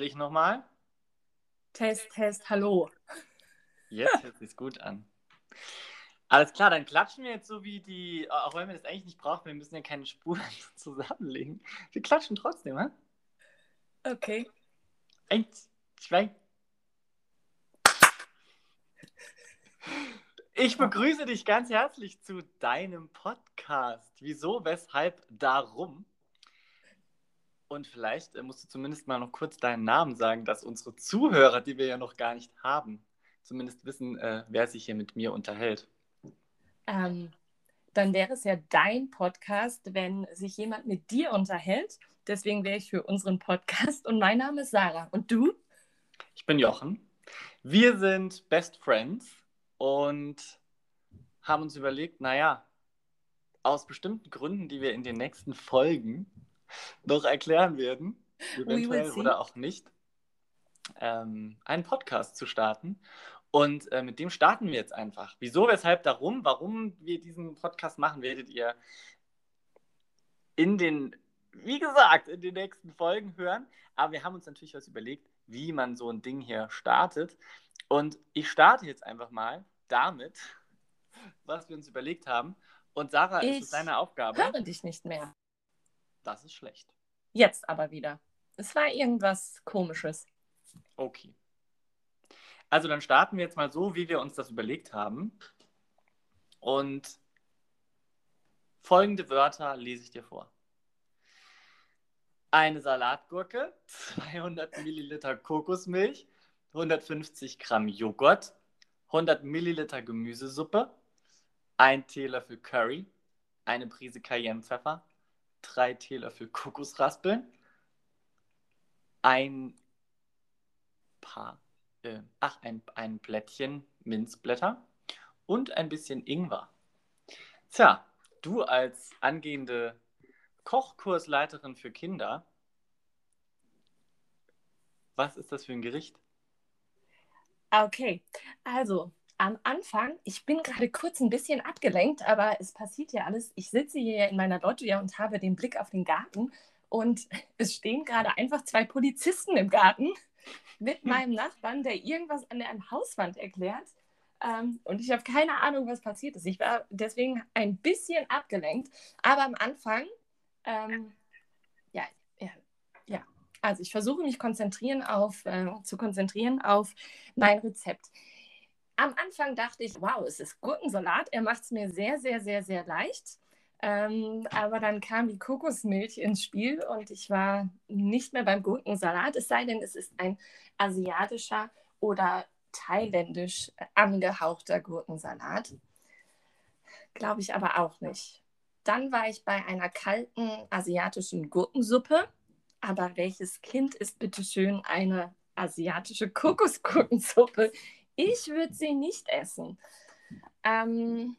Ich nochmal. Test, Test, hallo. Jetzt hört sich's gut an. Alles klar, dann klatschen wir jetzt so wie die, auch wenn wir das eigentlich nicht brauchen, wir müssen ja keine Spuren zusammenlegen. Wir klatschen trotzdem, hä? Okay. Eins, zwei. Ich begrüße dich ganz herzlich zu deinem Podcast. Wieso, weshalb, darum? Und vielleicht äh, musst du zumindest mal noch kurz deinen Namen sagen, dass unsere Zuhörer, die wir ja noch gar nicht haben, zumindest wissen, äh, wer sich hier mit mir unterhält. Ähm, dann wäre es ja dein Podcast, wenn sich jemand mit dir unterhält. Deswegen wäre ich für unseren Podcast und mein Name ist Sarah. Und du? Ich bin Jochen. Wir sind Best Friends und haben uns überlegt, naja, aus bestimmten Gründen, die wir in den nächsten Folgen noch erklären werden, eventuell oder auch nicht, ähm, einen Podcast zu starten. Und äh, mit dem starten wir jetzt einfach. Wieso, weshalb, darum, warum wir diesen Podcast machen, werdet ihr in den, wie gesagt, in den nächsten Folgen hören. Aber wir haben uns natürlich was überlegt, wie man so ein Ding hier startet. Und ich starte jetzt einfach mal damit, was wir uns überlegt haben. Und Sarah, ich ist es deine Aufgabe? Ich höre dich nicht mehr. Das ist schlecht. Jetzt aber wieder. Es war irgendwas Komisches. Okay. Also dann starten wir jetzt mal so, wie wir uns das überlegt haben. Und folgende Wörter lese ich dir vor. Eine Salatgurke, 200 Milliliter Kokosmilch, 150 Gramm Joghurt, 100 Milliliter Gemüsesuppe, ein Teelöffel Curry, eine Prise Cayennepfeffer, drei Teelöffel Kokosraspeln, ein paar, äh, ach, ein, ein Blättchen Minzblätter und ein bisschen Ingwer. Tja, du als angehende Kochkursleiterin für Kinder, was ist das für ein Gericht? Okay, also am Anfang, ich bin gerade kurz ein bisschen abgelenkt, aber es passiert ja alles. Ich sitze hier in meiner Loggia und habe den Blick auf den Garten und es stehen gerade einfach zwei Polizisten im Garten mit meinem Nachbarn, der irgendwas an der Hauswand erklärt. Ähm, und ich habe keine Ahnung, was passiert ist. Ich war deswegen ein bisschen abgelenkt, aber am Anfang, ähm, ja, ja, ja. Also ich versuche mich konzentrieren auf, äh, zu konzentrieren auf mein Rezept. Am Anfang dachte ich, wow, es ist Gurkensalat. Er macht es mir sehr, sehr, sehr, sehr leicht. Ähm, aber dann kam die Kokosmilch ins Spiel und ich war nicht mehr beim Gurkensalat, es sei denn, es ist ein asiatischer oder thailändisch angehauchter Gurkensalat. Glaube ich aber auch nicht. Dann war ich bei einer kalten asiatischen Gurkensuppe. Aber welches Kind ist bitte schön eine asiatische Kokosgurkensuppe? Ich würde sie nicht essen. Ähm,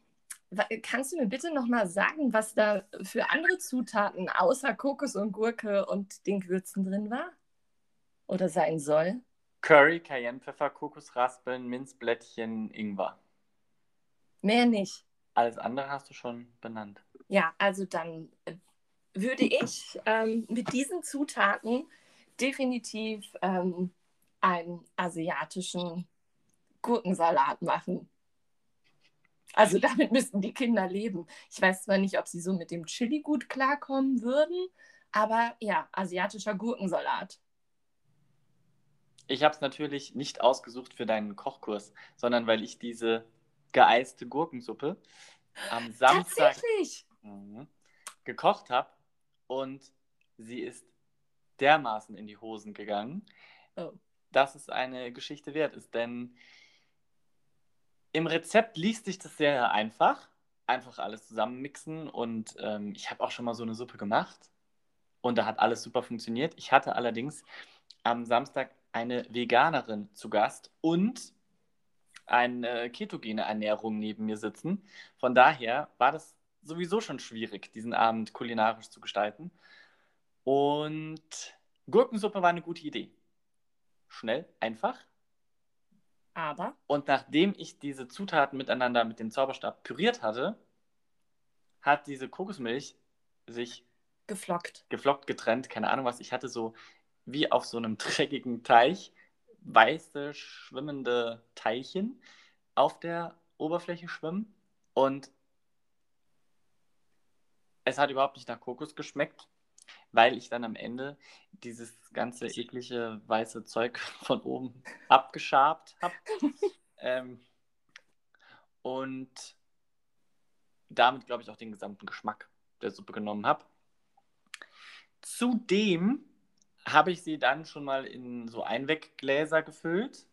kannst du mir bitte noch mal sagen, was da für andere Zutaten außer Kokos und Gurke und den Gewürzen drin war? Oder sein soll? Curry, Cayennepfeffer, Kokosraspeln, Minzblättchen, Ingwer. Mehr nicht. Alles andere hast du schon benannt. Ja, also dann äh, würde ich ähm, mit diesen Zutaten definitiv ähm, einen asiatischen Gurkensalat machen. Also damit müssten die Kinder leben. Ich weiß zwar nicht, ob sie so mit dem Chili gut klarkommen würden, aber ja, asiatischer Gurkensalat. Ich habe es natürlich nicht ausgesucht für deinen Kochkurs, sondern weil ich diese geeiste Gurkensuppe am Samstag mhm, gekocht habe und sie ist dermaßen in die Hosen gegangen, oh. dass es eine Geschichte wert ist. Denn im Rezept liest sich das sehr einfach. Einfach alles zusammenmixen und ähm, ich habe auch schon mal so eine Suppe gemacht und da hat alles super funktioniert. Ich hatte allerdings am Samstag eine Veganerin zu Gast und eine ketogene Ernährung neben mir sitzen. Von daher war das sowieso schon schwierig, diesen Abend kulinarisch zu gestalten. Und Gurkensuppe war eine gute Idee. Schnell, einfach aber. Und nachdem ich diese Zutaten miteinander mit dem Zauberstab püriert hatte, hat diese Kokosmilch sich geflockt. Geflockt, getrennt, keine Ahnung was. Ich hatte so wie auf so einem dreckigen Teich weiße schwimmende Teilchen auf der Oberfläche schwimmen und es hat überhaupt nicht nach Kokos geschmeckt, weil ich dann am Ende dieses ganze eklige weiße Zeug von oben abgeschabt habe. ähm, und damit, glaube ich, auch den gesamten Geschmack der Suppe genommen habe. Zudem habe ich sie dann schon mal in so Einweggläser gefüllt,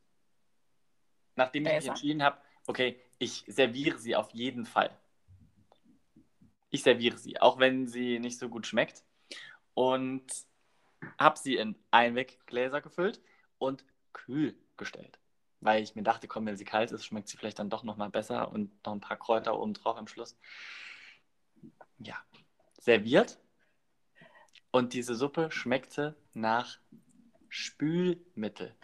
nachdem ich mich entschieden habe, okay, ich serviere sie auf jeden Fall. Ich serviere sie, auch wenn sie nicht so gut schmeckt. Und habe sie in Einweggläser gefüllt und kühl gestellt. Weil ich mir dachte, komm, wenn sie kalt ist, schmeckt sie vielleicht dann doch nochmal besser und noch ein paar Kräuter oben drauf am Schluss. Ja, serviert. Und diese Suppe schmeckte nach Spülmittel.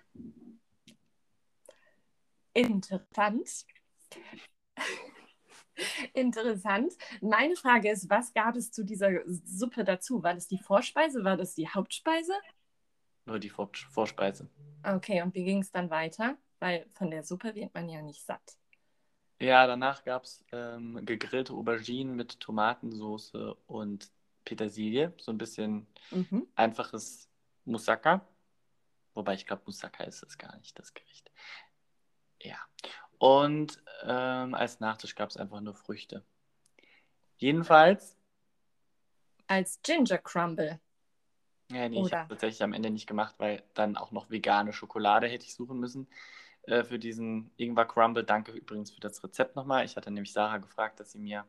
Interessant. Interessant. Meine Frage ist, was gab es zu dieser Suppe dazu? War das die Vorspeise? War das die Hauptspeise? Nur die Vor Vorspeise. Okay, und wie ging es dann weiter? Weil von der Suppe wird man ja nicht satt. Ja, danach gab es ähm, gegrillte Auberginen mit Tomatensauce und Petersilie. So ein bisschen mhm. einfaches Moussaka. Wobei ich glaube, Moussaka ist es gar nicht, das Gericht. Ja. Und ähm, als Nachtisch gab es einfach nur Früchte. Jedenfalls. Als Ginger Crumble. Ja, nee, Oder? ich habe tatsächlich am Ende nicht gemacht, weil dann auch noch vegane Schokolade hätte ich suchen müssen äh, für diesen Ingwer Crumble. Danke übrigens für das Rezept nochmal. Ich hatte nämlich Sarah gefragt, dass sie mir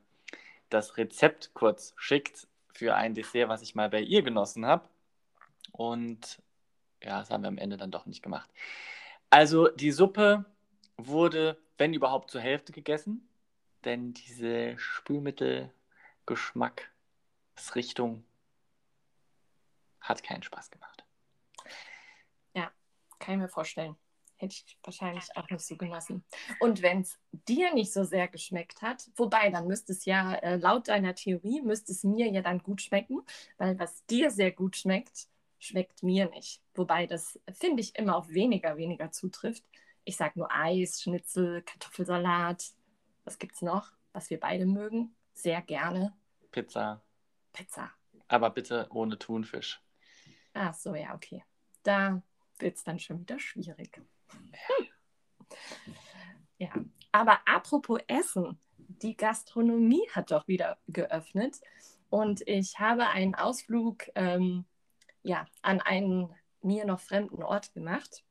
das Rezept kurz schickt für ein Dessert, was ich mal bei ihr genossen habe. Und ja, das haben wir am Ende dann doch nicht gemacht. Also die Suppe wurde, wenn überhaupt, zur Hälfte gegessen, denn diese Spülmittelgeschmacksrichtung hat keinen Spaß gemacht. Ja, kann ich mir vorstellen. Hätte ich wahrscheinlich auch nicht so genossen. Und wenn es dir nicht so sehr geschmeckt hat, wobei, dann müsste es ja, äh, laut deiner Theorie, müsste es mir ja dann gut schmecken, weil was dir sehr gut schmeckt, schmeckt mir nicht. Wobei das, finde ich, immer auf weniger, weniger zutrifft. Ich sage nur Eis, Schnitzel, Kartoffelsalat. Was gibt es noch, was wir beide mögen? Sehr gerne. Pizza. Pizza. Aber bitte ohne Thunfisch. Ach so, ja, okay. Da wird es dann schon wieder schwierig. Ja. ja, aber apropos Essen, die Gastronomie hat doch wieder geöffnet und ich habe einen Ausflug ähm, ja, an einen mir noch fremden Ort gemacht.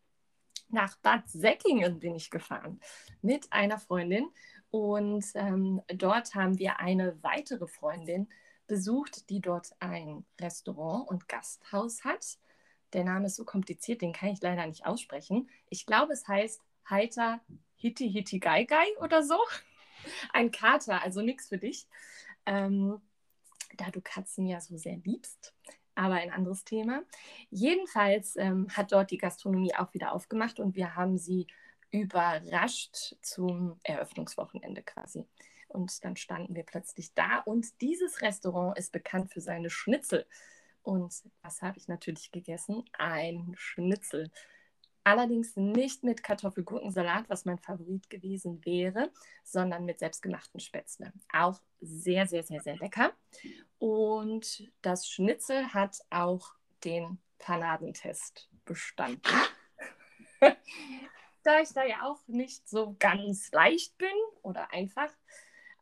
Nach Bad Säckingen bin ich gefahren mit einer Freundin und ähm, dort haben wir eine weitere Freundin besucht, die dort ein Restaurant und Gasthaus hat. Der Name ist so kompliziert, den kann ich leider nicht aussprechen. Ich glaube, es heißt Heiter Hitti Hitti Gai Gai oder so. Ein Kater, also nichts für dich. Ähm, da du Katzen ja so sehr liebst, aber ein anderes Thema. Jedenfalls ähm, hat dort die Gastronomie auch wieder aufgemacht und wir haben sie überrascht zum Eröffnungswochenende quasi. Und dann standen wir plötzlich da und dieses Restaurant ist bekannt für seine Schnitzel. Und was habe ich natürlich gegessen? Ein Schnitzel. Allerdings nicht mit Kartoffelgurkensalat, was mein Favorit gewesen wäre, sondern mit selbstgemachten Spätzle. Auch sehr, sehr, sehr, sehr lecker. Und das Schnitzel hat auch den Panadentest bestanden. da ich da ja auch nicht so ganz leicht bin oder einfach,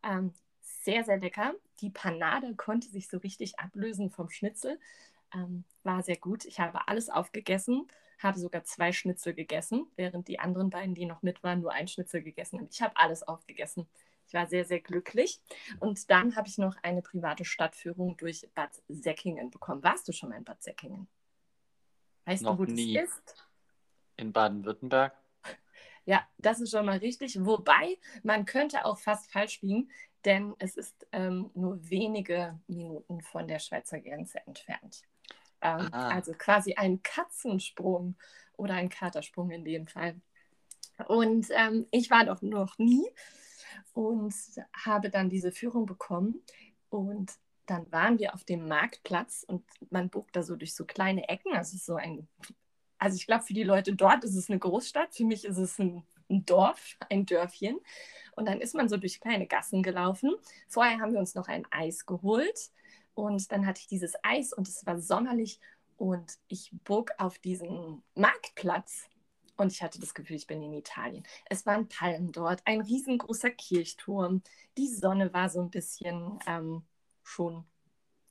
ähm, sehr, sehr lecker. Die Panade konnte sich so richtig ablösen vom Schnitzel. Ähm, war sehr gut. Ich habe alles aufgegessen habe sogar zwei Schnitzel gegessen, während die anderen beiden, die noch mit waren, nur ein Schnitzel gegessen haben. Ich habe alles aufgegessen. Ich war sehr, sehr glücklich. Und dann habe ich noch eine private Stadtführung durch Bad Säckingen bekommen. Warst du schon mal in Bad Säckingen? Weißt noch du, wo nie. das ist? In Baden-Württemberg? Ja, das ist schon mal richtig. Wobei, man könnte auch fast falsch liegen, denn es ist ähm, nur wenige Minuten von der Schweizer Grenze entfernt. Ähm, also quasi ein Katzensprung oder ein Katersprung in dem Fall. Und ähm, ich war doch noch nie und habe dann diese Führung bekommen. Und dann waren wir auf dem Marktplatz und man bucht da so durch so kleine Ecken. Also so ein, also ich glaube, für die Leute dort ist es eine Großstadt, für mich ist es ein, ein Dorf, ein Dörfchen. Und dann ist man so durch kleine Gassen gelaufen. Vorher haben wir uns noch ein Eis geholt und dann hatte ich dieses Eis und es war sommerlich und ich bog auf diesen Marktplatz und ich hatte das Gefühl, ich bin in Italien. Es waren Palmen dort, ein riesengroßer Kirchturm. Die Sonne war so ein bisschen ähm, schon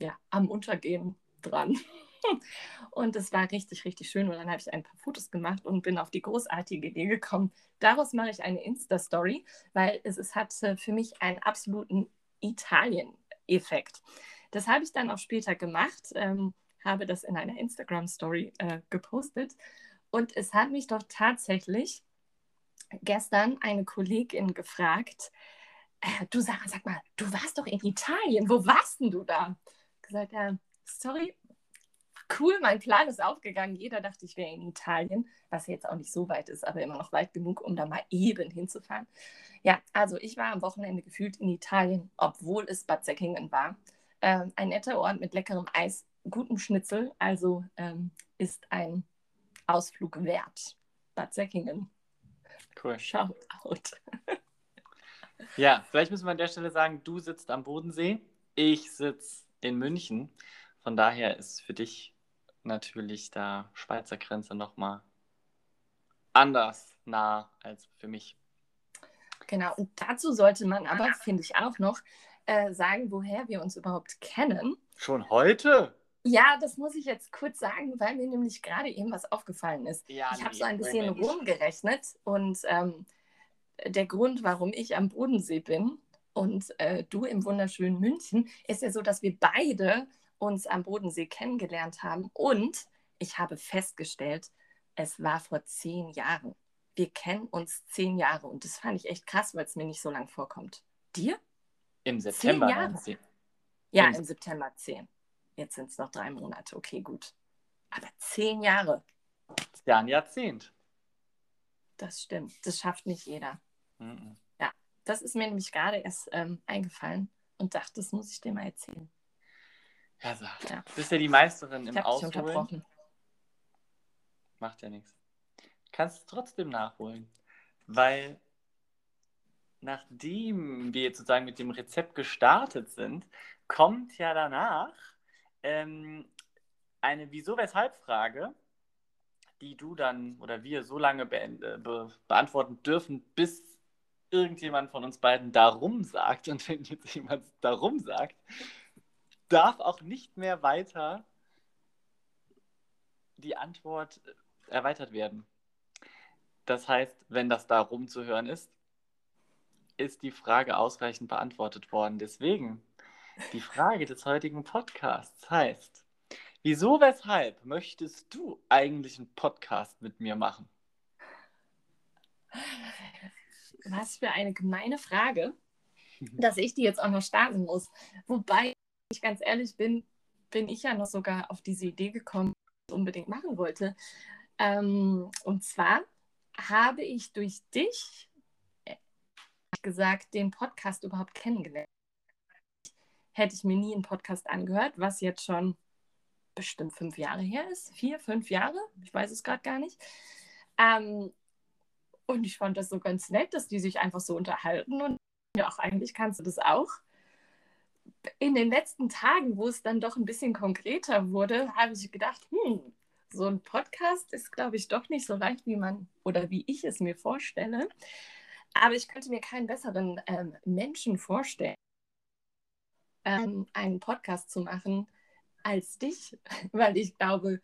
ja, am Untergehen dran. Und es war richtig, richtig schön. Und dann habe ich ein paar Fotos gemacht und bin auf die großartige Idee gekommen. Daraus mache ich eine Insta-Story, weil es, es hatte für mich einen absoluten Italien-Effekt. Das habe ich dann auch später gemacht, ähm, habe das in einer Instagram-Story äh, gepostet. Und es hat mich doch tatsächlich gestern eine Kollegin gefragt, äh, du Sarah, sag mal, du warst doch in Italien, wo warst denn du da? Gesagt, ja, sorry, cool, mein Plan ist aufgegangen. Jeder dachte, ich wäre in Italien, was jetzt auch nicht so weit ist, aber immer noch weit genug, um da mal eben hinzufahren. Ja, also ich war am Wochenende gefühlt in Italien, obwohl es Bad Säckingen war. Ähm, ein netter Ort mit leckerem Eis, gutem Schnitzel, also ähm, ist ein Ausflug wert. Bad Säckingen. Cool. Shout out. ja, vielleicht müssen wir an der Stelle sagen, du sitzt am Bodensee, ich sitze in München. Von daher ist für dich natürlich da Schweizer Grenze nochmal anders nah als für mich. Genau, und dazu sollte man aber, finde ich auch noch, äh, sagen, woher wir uns überhaupt kennen. Schon heute? Ja, das muss ich jetzt kurz sagen, weil mir nämlich gerade eben was aufgefallen ist. Ja, ich habe so ein bisschen rumgerechnet und ähm, der Grund, warum ich am Bodensee bin und äh, du im wunderschönen München, ist ja so, dass wir beide uns am Bodensee kennengelernt haben und ich habe festgestellt, es war vor zehn Jahren. Wir kennen uns zehn Jahre und das fand ich echt krass, weil es mir nicht so lang vorkommt. Dir? Im September. Zehn Jahre. Ja, im, im September zehn. Jetzt sind es noch drei Monate. Okay, gut. Aber zehn Jahre. Ja, ein Jahrzehnt. Das stimmt. Das schafft nicht jeder. Mhm. Ja, das ist mir nämlich gerade erst ähm, eingefallen und dachte, das muss ich dir mal erzählen. Ja, so. ja. Du bist ja die Meisterin im Ausholen. Macht ja nichts. Kannst es trotzdem nachholen. Weil nachdem wir sozusagen mit dem Rezept gestartet sind, kommt ja danach ähm, eine Wieso-Weshalb-Frage, die du dann oder wir so lange be be beantworten dürfen, bis irgendjemand von uns beiden darum sagt. Und wenn jetzt jemand darum sagt, darf auch nicht mehr weiter die Antwort erweitert werden. Das heißt, wenn das darum zu hören ist, ist die Frage ausreichend beantwortet worden. Deswegen die Frage des heutigen Podcasts heißt, wieso, weshalb möchtest du eigentlich einen Podcast mit mir machen? Was für eine gemeine Frage, dass ich die jetzt auch noch starten muss. Wobei, ich ganz ehrlich bin, bin ich ja noch sogar auf diese Idee gekommen, die ich unbedingt machen wollte. Ähm, und zwar habe ich durch dich gesagt, den Podcast überhaupt kennengelernt hätte ich mir nie einen Podcast angehört, was jetzt schon bestimmt fünf Jahre her ist. Vier, fünf Jahre, ich weiß es gerade gar nicht. Ähm, und ich fand das so ganz nett, dass die sich einfach so unterhalten. Und ja, auch eigentlich kannst du das auch. In den letzten Tagen, wo es dann doch ein bisschen konkreter wurde, habe ich gedacht, hm, so ein Podcast ist, glaube ich, doch nicht so leicht, wie man oder wie ich es mir vorstelle. Aber ich könnte mir keinen besseren ähm, Menschen vorstellen, ähm, einen Podcast zu machen als dich, weil ich glaube,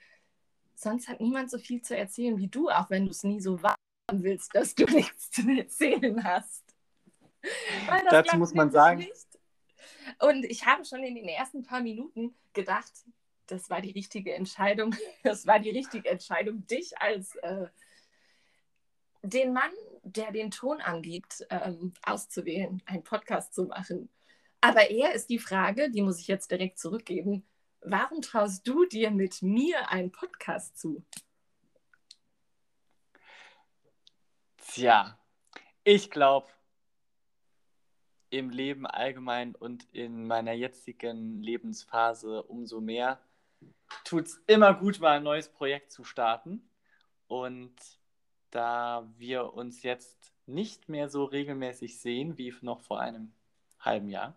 sonst hat niemand so viel zu erzählen wie du, auch wenn du es nie so wahrhaben willst, dass du nichts zu erzählen hast. Dazu muss man sagen. Nicht. Und ich habe schon in den ersten paar Minuten gedacht, das war die richtige Entscheidung. Das war die richtige Entscheidung, dich als äh, den Mann, der den Ton angibt, ähm, auszuwählen, einen Podcast zu machen. Aber eher ist die Frage, die muss ich jetzt direkt zurückgeben, warum traust du dir mit mir einen Podcast zu? Tja, ich glaube, im Leben allgemein und in meiner jetzigen Lebensphase umso mehr tut es immer gut, mal ein neues Projekt zu starten. Und da wir uns jetzt nicht mehr so regelmäßig sehen wie noch vor einem halben Jahr,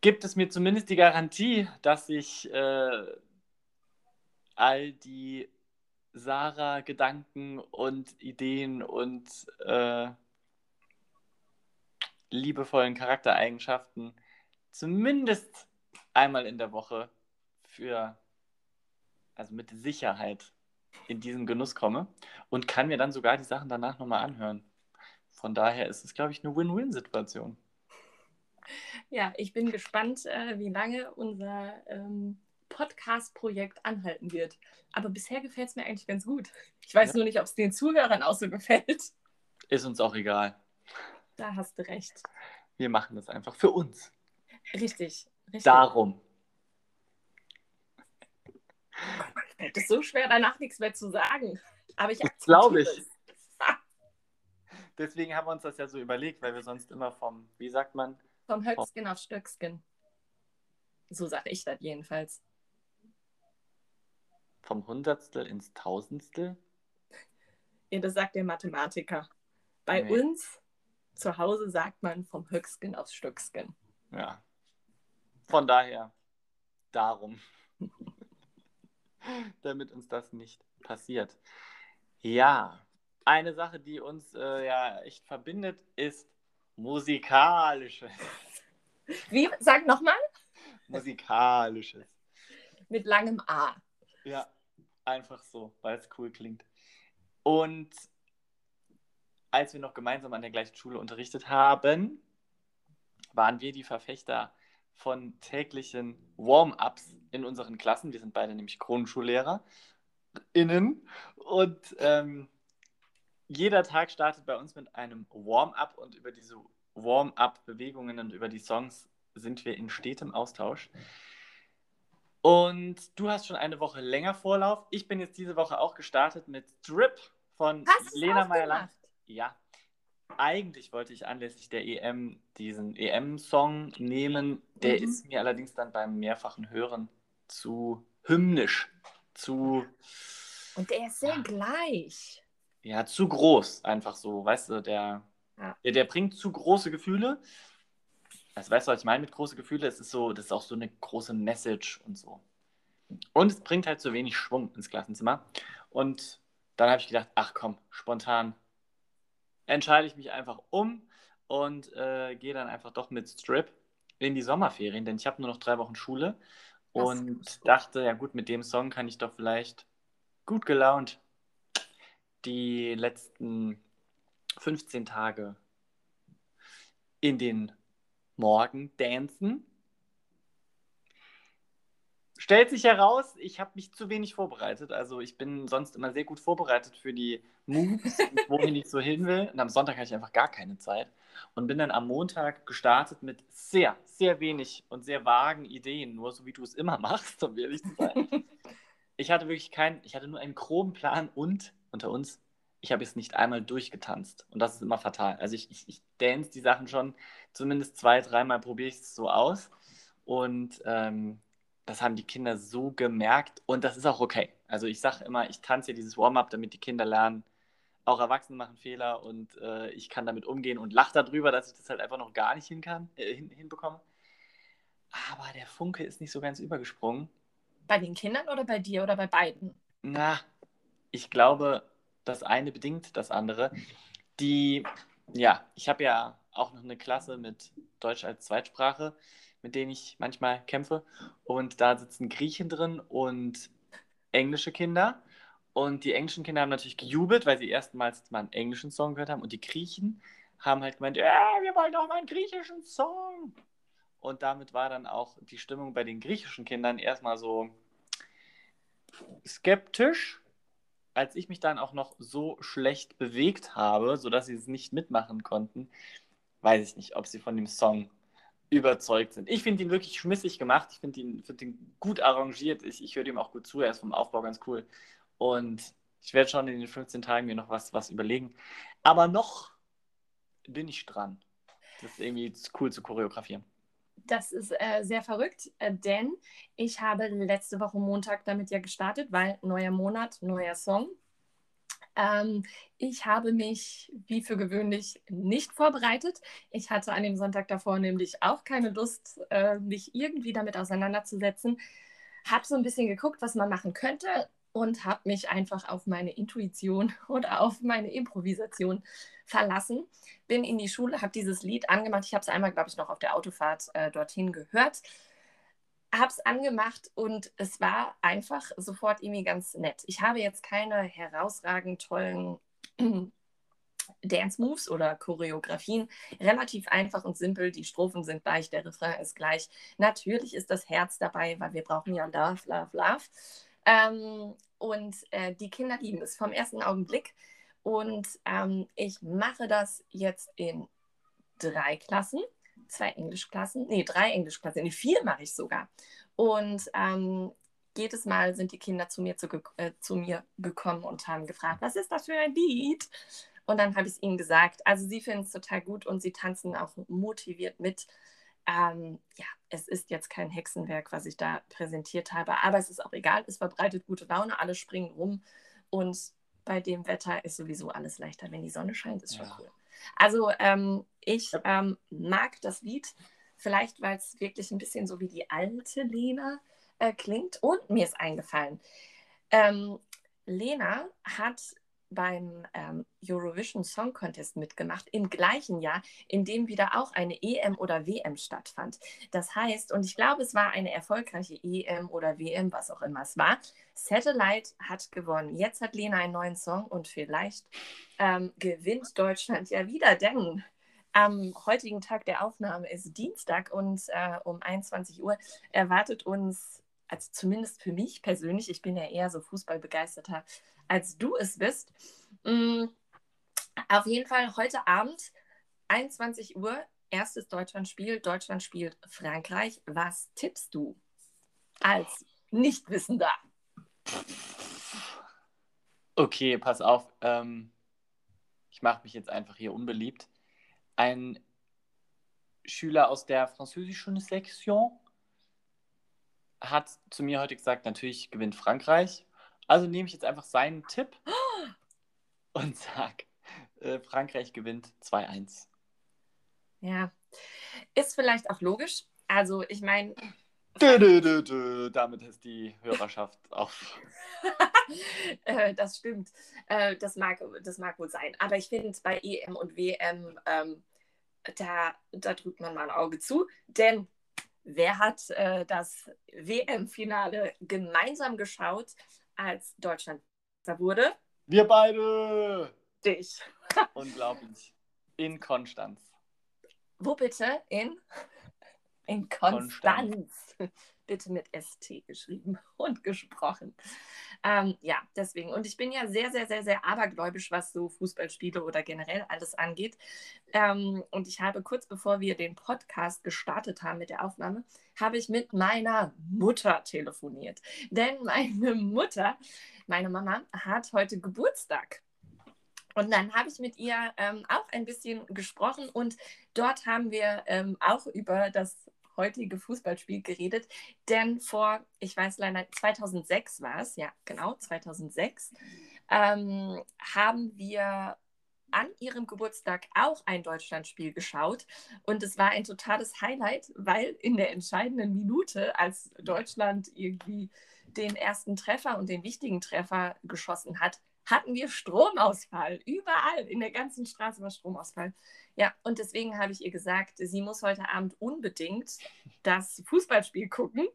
gibt es mir zumindest die Garantie, dass ich äh, all die Sarah-Gedanken und Ideen und äh, liebevollen Charaktereigenschaften zumindest einmal in der Woche für, also mit Sicherheit in diesen Genuss komme und kann mir dann sogar die Sachen danach nochmal anhören. Von daher ist es, glaube ich, eine Win-Win-Situation. Ja, ich bin gespannt, äh, wie lange unser ähm, Podcast-Projekt anhalten wird. Aber bisher gefällt es mir eigentlich ganz gut. Ich weiß ja. nur nicht, ob es den Zuhörern auch so gefällt. Ist uns auch egal. Da hast du recht. Wir machen das einfach für uns. Richtig. richtig. Darum. Es ist so schwer, danach nichts mehr zu sagen. Aber ich glaube ich. Deswegen haben wir uns das ja so überlegt, weil wir sonst immer vom, wie sagt man? Vom Höckskin auf Stöckskin. So sage ich das jedenfalls. Vom Hundertstel ins Tausendstel? Ja, das sagt der Mathematiker. Bei nee. uns zu Hause sagt man vom Höckskin aufs Stöckskin. Ja. Von daher, darum. Damit uns das nicht passiert. Ja, eine Sache, die uns äh, ja echt verbindet, ist musikalisches. Wie? Sag nochmal. Musikalisches. Mit langem A. Ja, einfach so, weil es cool klingt. Und als wir noch gemeinsam an der gleichen Schule unterrichtet haben, waren wir die Verfechter von täglichen Warm-ups in unseren Klassen. Wir sind beide nämlich Grundschullehrer innen und ähm, jeder Tag startet bei uns mit einem Warm-up und über diese Warm-up-Bewegungen und über die Songs sind wir in stetem Austausch. Und du hast schon eine Woche länger Vorlauf. Ich bin jetzt diese Woche auch gestartet mit Strip von hast Lena Meyer-Land ja, eigentlich wollte ich anlässlich der EM diesen EM-Song nehmen. Der mhm. ist mir allerdings dann beim mehrfachen Hören zu hymnisch, zu. Und der ist sehr gleich. Ja, zu groß, einfach so, weißt du, der, ja. der, der bringt zu große Gefühle. Also weißt du, was ich meine mit große Gefühle? Es ist so, das ist auch so eine große Message und so. Und es bringt halt zu wenig Schwung ins Klassenzimmer. Und dann habe ich gedacht, ach komm, spontan entscheide ich mich einfach um und äh, gehe dann einfach doch mit Strip in die Sommerferien, denn ich habe nur noch drei Wochen Schule und dachte, ja gut, mit dem Song kann ich doch vielleicht gut gelaunt die letzten 15 Tage in den Morgen dancen stellt sich heraus, ich habe mich zu wenig vorbereitet. Also ich bin sonst immer sehr gut vorbereitet für die Moves, wohin ich so hin will. Und am Sonntag hatte ich einfach gar keine Zeit. Und bin dann am Montag gestartet mit sehr, sehr wenig und sehr vagen Ideen, nur so wie du es immer machst, um ehrlich zu sein. ich hatte wirklich keinen, ich hatte nur einen groben Plan und unter uns, ich habe es nicht einmal durchgetanzt. Und das ist immer fatal. Also ich, ich, ich dance die Sachen schon zumindest zwei, dreimal probiere ich es so aus. Und ähm, das haben die Kinder so gemerkt und das ist auch okay. Also ich sage immer, ich tanze hier dieses Warm-up, damit die Kinder lernen, auch Erwachsene machen Fehler und äh, ich kann damit umgehen und lache darüber, dass ich das halt einfach noch gar nicht hin kann, äh, hin, hinbekomme. Aber der Funke ist nicht so ganz übergesprungen. Bei den Kindern oder bei dir oder bei beiden? Na, ich glaube, das eine bedingt das andere. Die, ja, ich habe ja auch noch eine Klasse mit Deutsch als Zweitsprache mit denen ich manchmal kämpfe. Und da sitzen Griechen drin und englische Kinder. Und die englischen Kinder haben natürlich gejubelt, weil sie erstmals mal einen englischen Song gehört haben. Und die Griechen haben halt gemeint, äh, wir wollen doch mal einen griechischen Song. Und damit war dann auch die Stimmung bei den griechischen Kindern erstmal so skeptisch, als ich mich dann auch noch so schlecht bewegt habe, sodass sie es nicht mitmachen konnten, weiß ich nicht, ob sie von dem Song überzeugt sind. Ich finde ihn wirklich schmissig gemacht. Ich finde ihn, find ihn gut arrangiert. Ich, ich höre ihm auch gut zu. Er ist vom Aufbau ganz cool. Und ich werde schon in den 15 Tagen mir noch was, was überlegen. Aber noch bin ich dran. Das ist irgendwie cool zu choreografieren. Das ist äh, sehr verrückt, äh, denn ich habe letzte Woche Montag damit ja gestartet, weil neuer Monat, neuer Song. Ähm, ich habe mich wie für gewöhnlich nicht vorbereitet. Ich hatte an dem Sonntag davor nämlich auch keine Lust, äh, mich irgendwie damit auseinanderzusetzen. Habe so ein bisschen geguckt, was man machen könnte und habe mich einfach auf meine Intuition oder auf meine Improvisation verlassen. Bin in die Schule, habe dieses Lied angemacht. Ich habe es einmal, glaube ich, noch auf der Autofahrt äh, dorthin gehört habe es angemacht und es war einfach sofort irgendwie ganz nett. Ich habe jetzt keine herausragend tollen Dance Moves oder Choreografien. Relativ einfach und simpel. Die Strophen sind gleich, der Refrain ist gleich. Natürlich ist das Herz dabei, weil wir brauchen ja Love, Love, Love. Ähm, und äh, die Kinder lieben es vom ersten Augenblick. Und ähm, ich mache das jetzt in drei Klassen zwei Englischklassen, nee, drei Englischklassen, nee, vier mache ich sogar. Und ähm, jedes Mal sind die Kinder zu mir, zu, äh, zu mir gekommen und haben gefragt, was ist das für ein Lied? Und dann habe ich es ihnen gesagt. Also sie finden es total gut und sie tanzen auch motiviert mit. Ähm, ja, es ist jetzt kein Hexenwerk, was ich da präsentiert habe, aber es ist auch egal. Es verbreitet gute Laune, alle springen rum und bei dem Wetter ist sowieso alles leichter, wenn die Sonne scheint, ist schon ja. cool. Also ähm, ich ähm, mag das Lied, vielleicht weil es wirklich ein bisschen so wie die alte Lena äh, klingt. Und mir ist eingefallen, ähm, Lena hat beim ähm, Eurovision Song Contest mitgemacht, im gleichen Jahr, in dem wieder auch eine EM oder WM stattfand. Das heißt, und ich glaube, es war eine erfolgreiche EM oder WM, was auch immer es war, Satellite hat gewonnen. Jetzt hat Lena einen neuen Song und vielleicht ähm, gewinnt Deutschland ja wieder, denn am heutigen Tag der Aufnahme ist Dienstag und äh, um 21 Uhr erwartet uns, also zumindest für mich persönlich, ich bin ja eher so Fußballbegeisterter, als du es bist. Mm, auf jeden Fall heute Abend, 21 Uhr, erstes Deutschlandspiel. Deutschland spielt Frankreich. Was tippst du als Nichtwissender? Okay, pass auf. Ähm, ich mache mich jetzt einfach hier unbeliebt. Ein Schüler aus der französischen Sektion hat zu mir heute gesagt, natürlich gewinnt Frankreich. Also nehme ich jetzt einfach seinen Tipp und sage, äh, Frankreich gewinnt 2-1. Ja, ist vielleicht auch logisch. Also ich meine... Damit ist die Hörerschaft auf. äh, das stimmt. Äh, das, mag, das mag wohl sein. Aber ich finde bei EM und WM, ähm, da, da drückt man mal ein Auge zu. Denn wer hat äh, das WM-Finale gemeinsam geschaut? Als Deutschland wurde? Wir beide! Dich. Unglaublich. In Konstanz. Wo bitte? In? In Konstanz. Konstanz. Bitte mit ST geschrieben und gesprochen. Ähm, ja, deswegen. Und ich bin ja sehr, sehr, sehr, sehr abergläubisch, was so Fußballspiele oder generell alles angeht. Ähm, und ich habe kurz bevor wir den Podcast gestartet haben mit der Aufnahme, habe ich mit meiner Mutter telefoniert. Denn meine Mutter, meine Mama, hat heute Geburtstag. Und dann habe ich mit ihr ähm, auch ein bisschen gesprochen und dort haben wir ähm, auch über das heutige Fußballspiel geredet, denn vor, ich weiß leider, 2006 war es, ja, genau, 2006, ähm, haben wir an ihrem Geburtstag auch ein Deutschlandspiel geschaut. Und es war ein totales Highlight, weil in der entscheidenden Minute, als Deutschland irgendwie den ersten Treffer und den wichtigen Treffer geschossen hat, hatten wir Stromausfall. Überall in der ganzen Straße war Stromausfall. Ja, und deswegen habe ich ihr gesagt, sie muss heute Abend unbedingt das Fußballspiel gucken.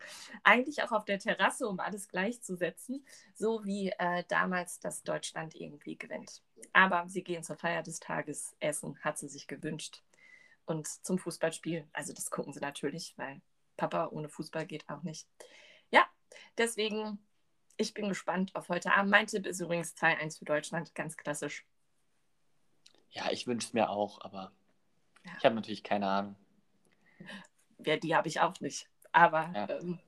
Eigentlich auch auf der Terrasse, um alles gleichzusetzen, so wie äh, damals das Deutschland irgendwie gewinnt. Aber sie gehen zur Feier des Tages essen, hat sie sich gewünscht. Und zum Fußballspiel, also das gucken sie natürlich, weil Papa ohne Fußball geht auch nicht. Ja, deswegen ich bin gespannt auf heute Abend. Mein Tipp ist übrigens 2-1 für Deutschland, ganz klassisch. Ja, ich wünsche es mir auch, aber ja. ich habe natürlich keine Ahnung. Ja, die habe ich auch nicht. Aber ja. ähm,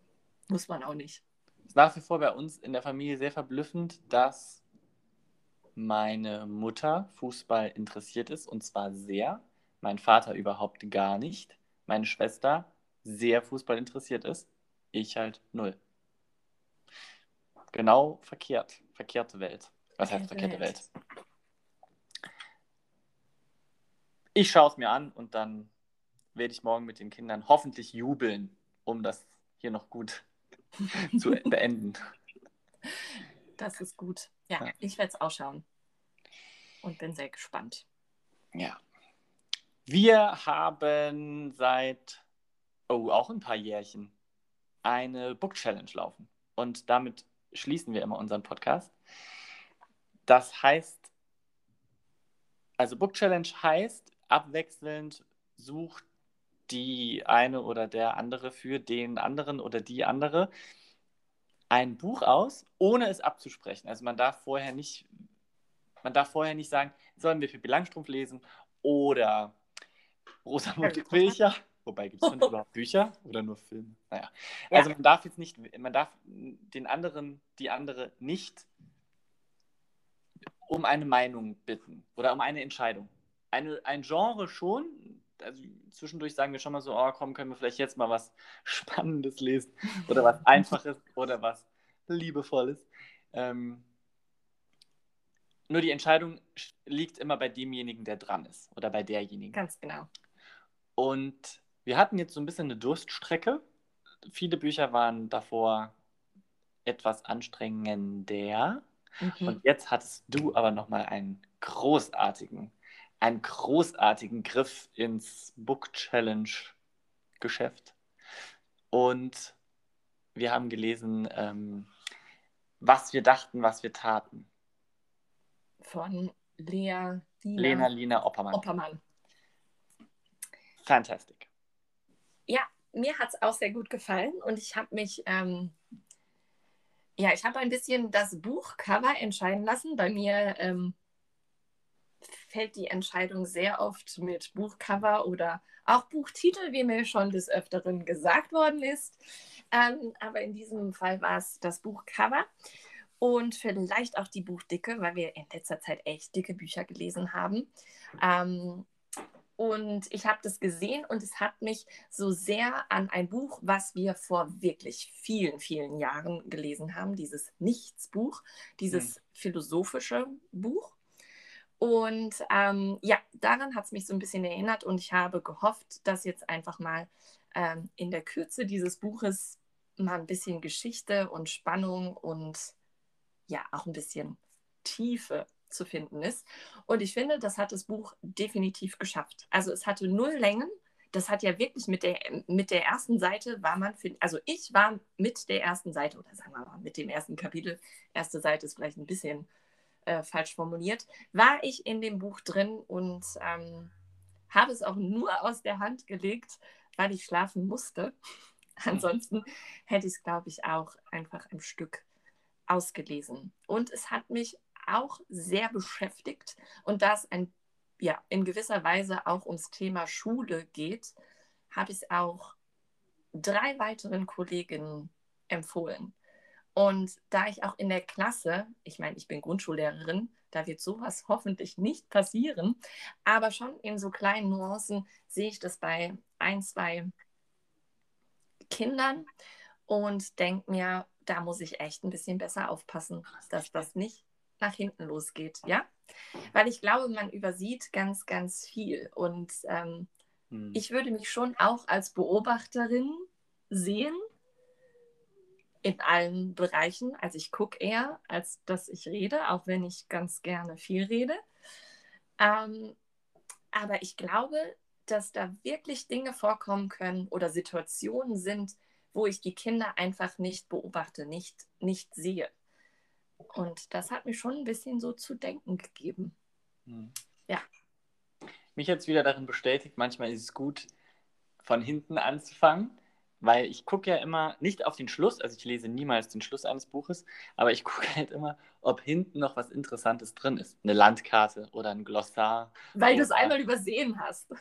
muss man auch nicht. Es ist nach wie vor bei uns in der Familie sehr verblüffend, dass meine Mutter Fußball interessiert ist und zwar sehr. mein Vater überhaupt gar nicht, meine Schwester sehr Fußball interessiert ist, ich halt null. Genau verkehrt, verkehrte Welt. Was heißt verkehrte Welt? Welt? Ich schaue es mir an und dann werde ich morgen mit den Kindern hoffentlich jubeln, um das hier noch gut zu beenden. Das ist gut. Ja, ja. ich werde es auch schauen und bin sehr gespannt. Ja. Wir haben seit, oh, auch ein paar Jährchen, eine Book Challenge laufen. Und damit schließen wir immer unseren Podcast. Das heißt, also Book Challenge heißt, abwechselnd sucht die eine oder der andere für den anderen oder die andere ein Buch aus, ohne es abzusprechen. Also man darf vorher nicht, man darf vorher nicht sagen, sollen wir Pippi Langstrumpf lesen oder Rosamunde Pilcher. Wobei gibt es denn überhaupt Bücher oder nur Filme? Naja. Ja. Also man darf jetzt nicht, man darf den anderen, die andere nicht um eine Meinung bitten oder um eine Entscheidung. Eine, ein Genre schon, also zwischendurch sagen wir schon mal so, oh komm, können wir vielleicht jetzt mal was Spannendes lesen oder was Einfaches oder was Liebevolles. Ähm, nur die Entscheidung liegt immer bei demjenigen, der dran ist oder bei derjenigen. Ganz genau. Und wir hatten jetzt so ein bisschen eine Durststrecke. Viele Bücher waren davor etwas anstrengender. Mhm. Und jetzt hattest du aber nochmal einen großartigen, einen großartigen Griff ins Book Challenge Geschäft. Und wir haben gelesen, ähm, was wir dachten, was wir taten. Von Lea Lina, Lena Lina Oppermann. Oppermann. Fantastic. Mir hat es auch sehr gut gefallen und ich habe mich, ähm, ja, ich habe ein bisschen das Buchcover entscheiden lassen. Bei mir ähm, fällt die Entscheidung sehr oft mit Buchcover oder auch Buchtitel, wie mir schon des Öfteren gesagt worden ist. Ähm, aber in diesem Fall war es das Buchcover und vielleicht auch die Buchdicke, weil wir in letzter Zeit echt dicke Bücher gelesen haben. Ähm, und ich habe das gesehen und es hat mich so sehr an ein Buch, was wir vor wirklich vielen, vielen Jahren gelesen haben, dieses Nichtsbuch, dieses mhm. philosophische Buch. Und ähm, ja, daran hat es mich so ein bisschen erinnert und ich habe gehofft, dass jetzt einfach mal ähm, in der Kürze dieses Buches mal ein bisschen Geschichte und Spannung und ja, auch ein bisschen Tiefe zu finden ist. Und ich finde, das hat das Buch definitiv geschafft. Also es hatte null Längen. Das hat ja wirklich mit der, mit der ersten Seite war man, für, also ich war mit der ersten Seite oder sagen wir mal mit dem ersten Kapitel, erste Seite ist vielleicht ein bisschen äh, falsch formuliert, war ich in dem Buch drin und ähm, habe es auch nur aus der Hand gelegt, weil ich schlafen musste. Ansonsten hätte ich es, glaube ich, auch einfach ein Stück ausgelesen. Und es hat mich auch sehr beschäftigt. Und da es ein, ja, in gewisser Weise auch ums Thema Schule geht, habe ich auch drei weiteren Kolleginnen empfohlen. Und da ich auch in der Klasse, ich meine, ich bin Grundschullehrerin, da wird sowas hoffentlich nicht passieren, aber schon in so kleinen Nuancen sehe ich das bei ein, zwei Kindern und denke mir, da muss ich echt ein bisschen besser aufpassen, dass das nicht nach hinten losgeht, ja? Weil ich glaube, man übersieht ganz, ganz viel. Und ähm, hm. ich würde mich schon auch als Beobachterin sehen in allen Bereichen. Also ich gucke eher, als dass ich rede, auch wenn ich ganz gerne viel rede. Ähm, aber ich glaube, dass da wirklich Dinge vorkommen können oder Situationen sind, wo ich die Kinder einfach nicht beobachte, nicht, nicht sehe. Und das hat mir schon ein bisschen so zu denken gegeben. Hm. Ja. Mich hat es wieder darin bestätigt, manchmal ist es gut, von hinten anzufangen, weil ich gucke ja immer nicht auf den Schluss, also ich lese niemals den Schluss eines Buches, aber ich gucke halt immer, ob hinten noch was Interessantes drin ist. Eine Landkarte oder ein Glossar. Weil du es einmal übersehen hast.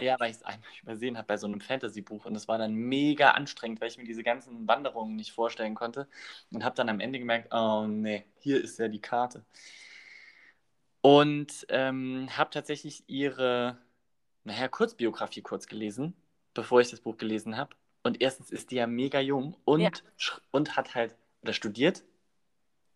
Ja, weil ich es einmal übersehen habe bei so einem Fantasy-Buch und es war dann mega anstrengend, weil ich mir diese ganzen Wanderungen nicht vorstellen konnte und habe dann am Ende gemerkt, oh nee, hier ist ja die Karte. Und ähm, habe tatsächlich ihre naja, Kurzbiografie kurz gelesen, bevor ich das Buch gelesen habe. Und erstens ist die ja mega jung und, Ja. und hat halt, oder studiert,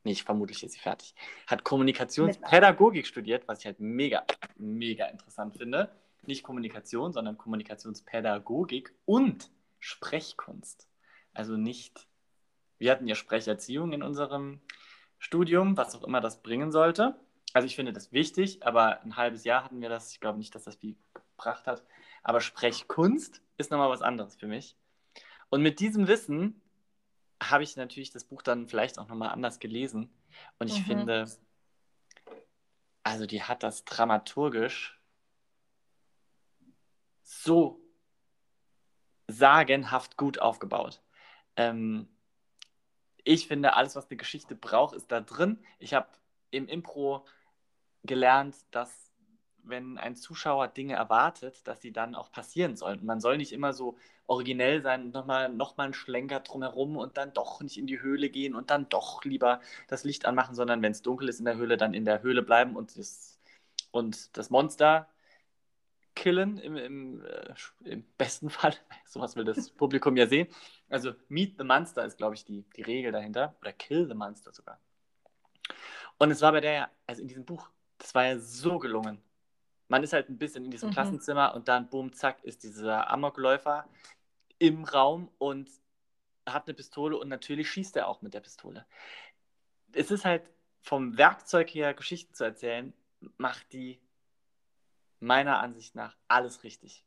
nee, ich vermutlich ist sie fertig, hat Kommunikationspädagogik studiert, was ich halt mega, mega interessant finde. Nicht Kommunikation, sondern Kommunikationspädagogik und Sprechkunst. Also nicht, wir hatten ja Sprecherziehung in unserem Studium, was auch immer das bringen sollte. Also ich finde das wichtig, aber ein halbes Jahr hatten wir das. Ich glaube nicht, dass das viel gebracht hat. Aber Sprechkunst ist nochmal was anderes für mich. Und mit diesem Wissen habe ich natürlich das Buch dann vielleicht auch nochmal anders gelesen. Und ich Mhm. finde, also die hat das dramaturgisch so sagenhaft gut aufgebaut. Ähm, ich finde, alles, was eine Geschichte braucht, ist da drin. Ich habe im Impro gelernt, dass wenn ein Zuschauer Dinge erwartet, dass sie dann auch passieren sollen. Und man soll nicht immer so originell sein und nochmal noch mal einen Schlenker drumherum und dann doch nicht in die Höhle gehen und dann doch lieber das Licht anmachen, sondern wenn es dunkel ist in der Höhle, dann in der Höhle bleiben und das, und das Monster killen im, im, äh, im besten Fall. Sowas will das Publikum ja sehen. Also Meet the Monster ist, glaube ich, die, die Regel dahinter. Oder Kill the Monster sogar. Und es war bei der, also in diesem Buch, das war ja so gelungen. Man ist halt ein bisschen in diesem Mhm. Klassenzimmer und dann, boom, zack, ist dieser Amokläufer im Raum und hat eine Pistole und natürlich schießt er auch mit der Pistole. Es ist halt vom Werkzeug her, Geschichten zu erzählen, macht die meiner Ansicht nach alles richtig.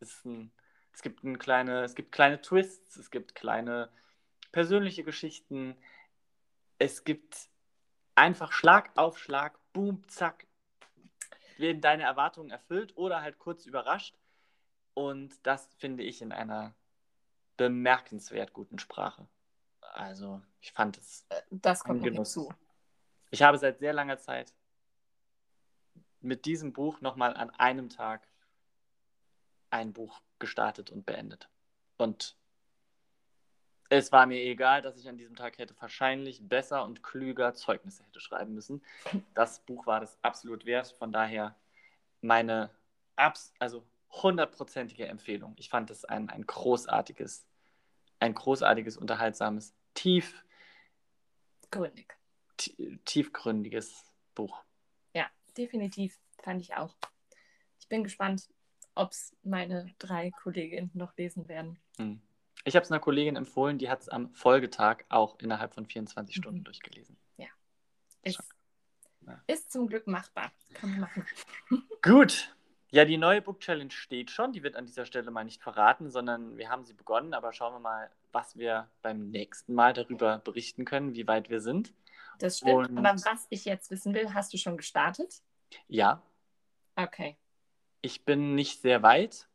Es, ein, es, gibt ein kleine, es gibt kleine Twists, es gibt kleine persönliche Geschichten, es gibt einfach Schlag auf Schlag, boom, zack, werden deine Erwartungen erfüllt oder halt kurz überrascht. Und das finde ich in einer bemerkenswert guten Sprache. Also, ich fand es Das kommt Genuss. hinzu. ich habe seit sehr langer Zeit mit diesem Buch nochmal an einem Tag ein Buch gestartet und beendet. Und es war mir egal, dass ich an diesem Tag hätte wahrscheinlich besser und klüger Zeugnisse hätte schreiben müssen. Das Buch war das absolut wert. Von daher meine abs also hundertprozentige Empfehlung. Ich fand es ein, ein großartiges, ein großartiges, unterhaltsames, tief, Gründig. tie- tiefgründiges Buch. Ja, definitiv. Fand ich auch. Ich bin gespannt, ob es meine drei Kolleginnen noch lesen werden. Hm. Ich habe es einer Kollegin empfohlen, die hat es am Folgetag auch innerhalb von 24 Stunden Mhm. durchgelesen. Ist, Ja. ist zum Glück machbar. Kann man machen. Gut. Ja, die neue Book Challenge steht schon. Die wird an dieser Stelle mal nicht verraten, sondern wir haben sie begonnen. Aber schauen wir mal, was wir beim nächsten Mal darüber berichten können, wie weit wir sind. Das stimmt. Und- Aber was ich jetzt wissen will, hast du schon gestartet? Ja, Okay. ich bin nicht sehr weit.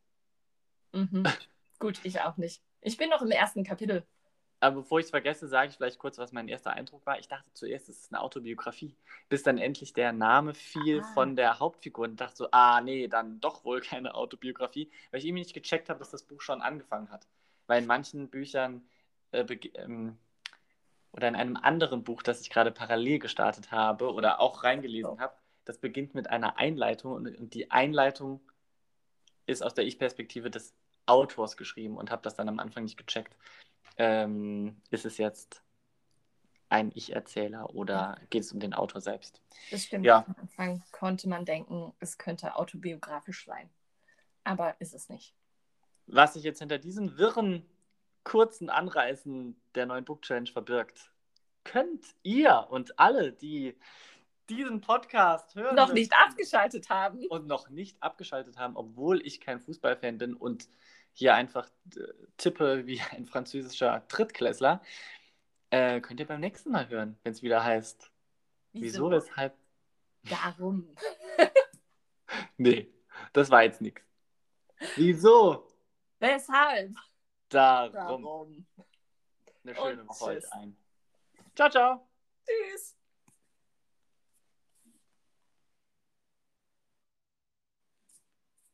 Mhm. Gut, ich auch nicht. Ich bin noch im ersten Kapitel. Aber bevor ich es vergesse, sage ich vielleicht kurz, was mein erster Eindruck war. Ich dachte zuerst, es ist eine Autobiografie, bis dann endlich der Name fiel Ah. von der Hauptfigur und dachte so, ah nee, dann doch wohl keine Autobiografie, weil ich irgendwie nicht gecheckt habe, dass das Buch schon angefangen hat. Weil in manchen Büchern äh, ähm, oder in einem anderen Buch, das ich gerade parallel gestartet habe oder auch reingelesen So. habe, das beginnt mit einer Einleitung und, die Einleitung ist aus der Ich-Perspektive des Autors geschrieben und habe das dann am Anfang nicht gecheckt. Ähm, ist es jetzt ein Ich-Erzähler oder geht es um den Autor selbst? Das stimmt. Ja. Am Anfang konnte man denken, es könnte autobiografisch sein. Aber ist es nicht. Was sich jetzt hinter diesem wirren, kurzen Anreißen der neuen Book Challenge verbirgt, könnt ihr und alle, die diesen Podcast hören, Noch nicht abgeschaltet haben. und noch nicht abgeschaltet haben, obwohl ich kein Fußballfan bin und hier einfach äh, tippe wie ein französischer Drittklässler, äh, könnt ihr beim nächsten Mal hören, wenn es wieder heißt. Wieso, weshalb? Darum. Nee, das war jetzt nichts. Wieso? Weshalb? Darum. Darum. Eine schöne Und Woche heute ein. Ciao, ciao. Tschüss.